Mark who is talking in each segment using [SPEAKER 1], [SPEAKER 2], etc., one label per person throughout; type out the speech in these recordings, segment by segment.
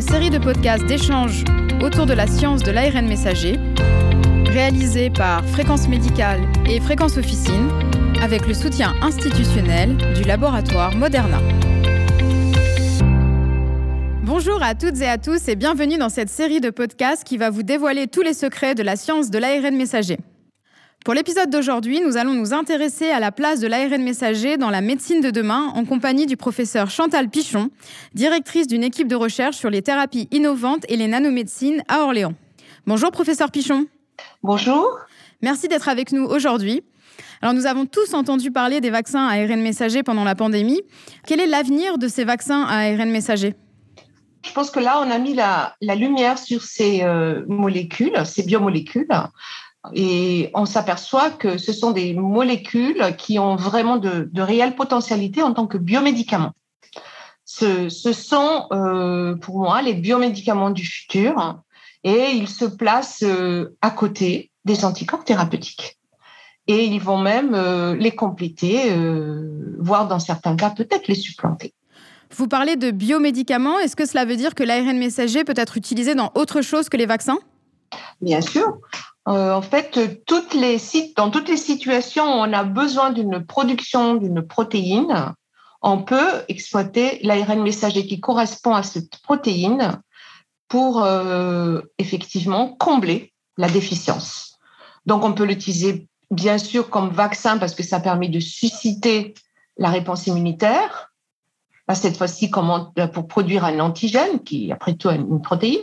[SPEAKER 1] une série de podcasts d'échanges autour de la science de l'ARN messager, réalisée par Fréquence Médicale et Fréquence Officine, avec le soutien institutionnel du laboratoire Moderna. Bonjour à toutes et à tous et bienvenue dans cette série de podcasts qui va vous dévoiler tous les secrets de la science de l'ARN messager. Pour l'épisode d'aujourd'hui, nous allons nous intéresser à la place de l'ARN messager dans la médecine de demain en compagnie du professeur Chantal Pichon, directrice d'une équipe de recherche sur les thérapies innovantes et les nanomédecines à Orléans. Bonjour professeur Pichon.
[SPEAKER 2] Bonjour.
[SPEAKER 1] Merci d'être avec nous aujourd'hui. Alors nous avons tous entendu parler des vaccins à ARN messager pendant la pandémie. Quel est l'avenir de ces vaccins à ARN messager?
[SPEAKER 2] Je pense que là, on a mis la, lumière sur ces euh, molécules, ces biomolécules, et on s'aperçoit que ce sont des molécules qui ont vraiment de, de réelles potentialités en tant que biomédicaments. Ce, ce sont, euh, pour moi, les biomédicaments du futur et ils se placent euh, à côté des anticorps thérapeutiques. Et ils vont même euh, les compléter, voire dans certains cas peut-être les supplanter.
[SPEAKER 1] Vous parlez de biomédicaments. Est-ce que cela veut dire que l'ARN messager peut être utilisé dans autre chose que les vaccins?
[SPEAKER 2] Bien sûr. Euh, en fait, toutes les, dans toutes les situations où on a besoin d'une production d'une protéine, on peut exploiter l'ARN messager qui correspond à cette protéine pour euh, effectivement combler la déficience. Donc, on peut l'utiliser bien sûr comme vaccin parce que ça permet de susciter la réponse immunitaire. cette fois-ci, pour produire un antigène qui est après tout une protéine.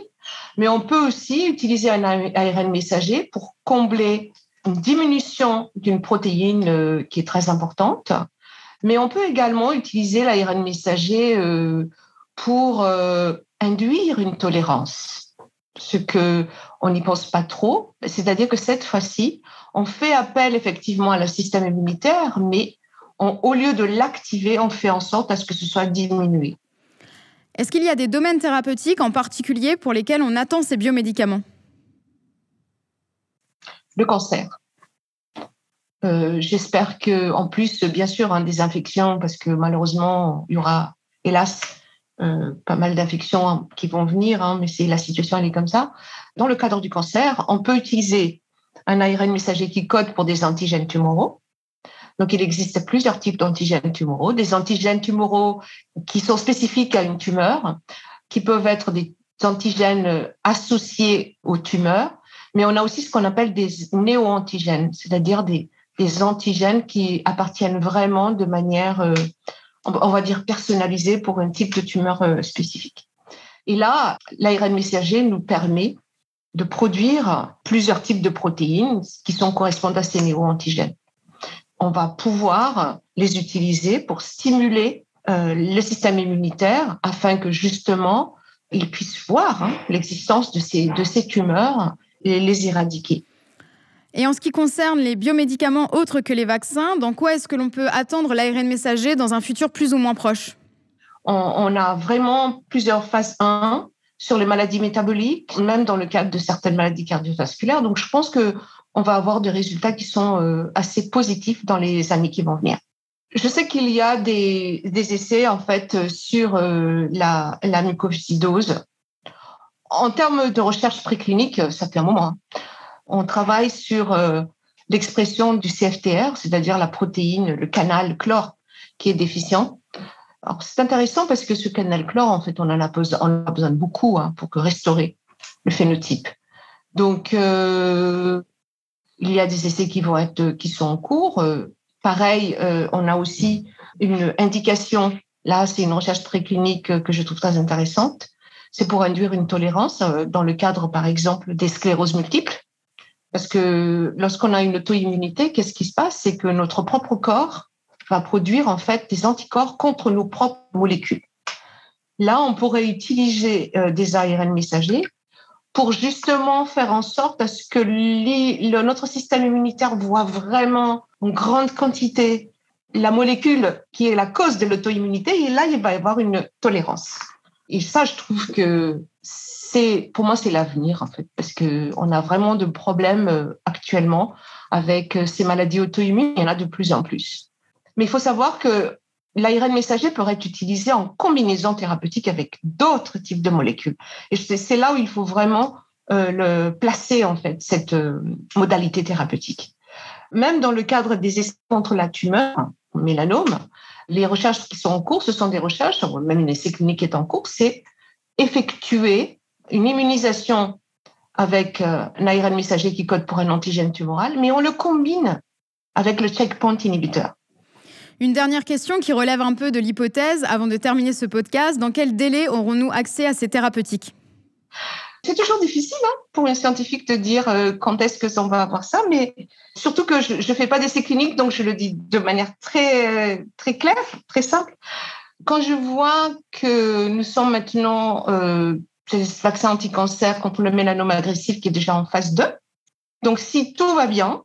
[SPEAKER 2] Mais on peut aussi utiliser un ARN messager pour combler une diminution d'une protéine euh, qui est très importante. Mais on peut également utiliser l'ARN messager euh, pour euh, induire une tolérance, ce que on n'y pense pas trop. C'est-à-dire que cette fois-ci, on fait appel effectivement à le système immunitaire, mais au lieu de l'activer, on fait en sorte à ce que ce soit diminué.
[SPEAKER 1] Est-ce qu'il y a des domaines thérapeutiques en particulier pour lesquels on attend ces biomédicaments?
[SPEAKER 2] Le cancer. Euh, j'espère que, en plus, bien sûr, hein, des infections, parce que malheureusement, il y aura, hélas, euh, pas mal d'infections qui vont venir, hein, mais la situation, est comme ça. Dans le cadre du cancer, on peut utiliser un ARN messager qui code pour des antigènes tumoraux. Donc, il existe plusieurs types d'antigènes tumoraux, des antigènes tumoraux qui sont spécifiques à une tumeur, qui peuvent être des antigènes associés aux tumeurs, mais on a aussi ce qu'on appelle des néo-antigènes, c'est-à-dire des, antigènes qui appartiennent vraiment de manière, euh, on va dire, personnalisée pour un type de tumeur euh, spécifique. Et là, l'ARN messager nous permet de produire plusieurs types de protéines qui sont correspondent à ces néo-antigènes on va pouvoir les utiliser pour stimuler euh, le système immunitaire afin que justement ils puissent voir hein, l'existence de ces, de ces tumeurs et les éradiquer.
[SPEAKER 1] Et en ce qui concerne les biomédicaments autres que les vaccins, dans quoi est-ce que l'on peut attendre l'ARN messager dans un futur plus ou moins proche?
[SPEAKER 2] On, on, a vraiment plusieurs phases 1 sur les maladies métaboliques, même dans le cadre de certaines maladies cardiovasculaires. Donc je pense que on va avoir des résultats qui sont euh, assez positifs dans les années qui vont venir. Je sais qu'il y a des, essais en fait sur euh, la, la mucoviscidose. En termes de recherche préclinique, ça fait un moment. Hein. On travaille sur euh, l'expression du CFTR, c'est-à-dire la protéine, le canal chlore qui est déficient. Alors c'est intéressant parce que ce canal chlore, en fait, on en a besoin, on a besoin de beaucoup hein, pour que restaurer le phénotype. Donc, il y a des essais qui vont être, qui sont en cours. Euh, pareil, euh, on a aussi une indication. Là, c'est une recherche préclinique que je trouve très intéressante. C'est pour induire une tolérance euh, dans le cadre, par exemple, des scléroses multiples. Parce que lorsqu'on a une auto-immunité, qu'est-ce qui se passe? C'est que notre propre corps va produire en fait des anticorps contre nos propres molécules. Là, on pourrait utiliser des ARN messagers pour justement faire en sorte à ce que notre système immunitaire voit vraiment en grande quantité la molécule qui est la cause de l'auto-immunité et là, il va y avoir une tolérance. Et ça, je trouve que c'est, pour moi, c'est l'avenir, en fait, parce que on a vraiment de problèmes euh, actuellement avec euh, ces maladies auto-immunes. Il y en a de plus en plus. Mais il faut savoir que l'ARN messager pourrait être utilisé en combinaison thérapeutique avec d'autres types de molécules. Et c'est là où il faut vraiment euh, le placer, en fait, cette euh, modalité thérapeutique. Même dans le cadre des essais contre la tumeur, mélanome, les recherches qui sont en cours, ce sont des recherches, même une essai clinique est en cours, c'est effectuer une immunisation avec euh, un ARN messager qui code pour un antigène tumoral, mais on le combine avec le checkpoint inhibiteur.
[SPEAKER 1] Une dernière question qui relève un peu de l'hypothèse avant de terminer ce podcast. Dans quel délai aurons-nous accès à ces thérapeutiques?
[SPEAKER 2] C'est toujours difficile hein, pour un scientifique de dire euh, quand est-ce que on va avoir ça, mais surtout que je ne fais pas d'essais cliniques, donc je le dis de manière très, très claire, très simple. Quand je vois que nous sommes maintenant euh, vaccin anti-cancer contre le mélanome agressif qui est déjà en phase 2, donc si tout va bien,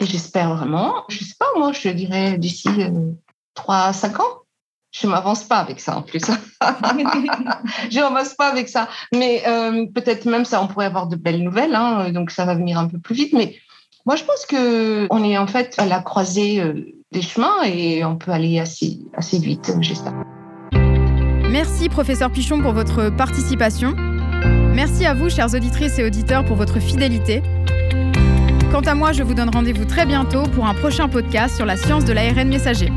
[SPEAKER 2] j'espère vraiment, je sais pas, moi, je dirais d'ici euh, 3 à 5 ans, je m'avance pas avec ça en plus. je m'avance pas avec ça. Mais euh, peut-être même ça, on pourrait avoir de belles nouvelles. Hein, donc ça va venir un peu plus vite. Mais moi, je pense que on est en fait à la croisée euh, des chemins et on peut aller assez, assez vite, j'espère.
[SPEAKER 1] Merci, professeur Pichon, pour votre participation. Merci à vous, chères auditrices et auditeurs, pour votre fidélité. Quant à moi, je vous donne rendez-vous très bientôt pour un prochain podcast sur la science de l'ARN messager.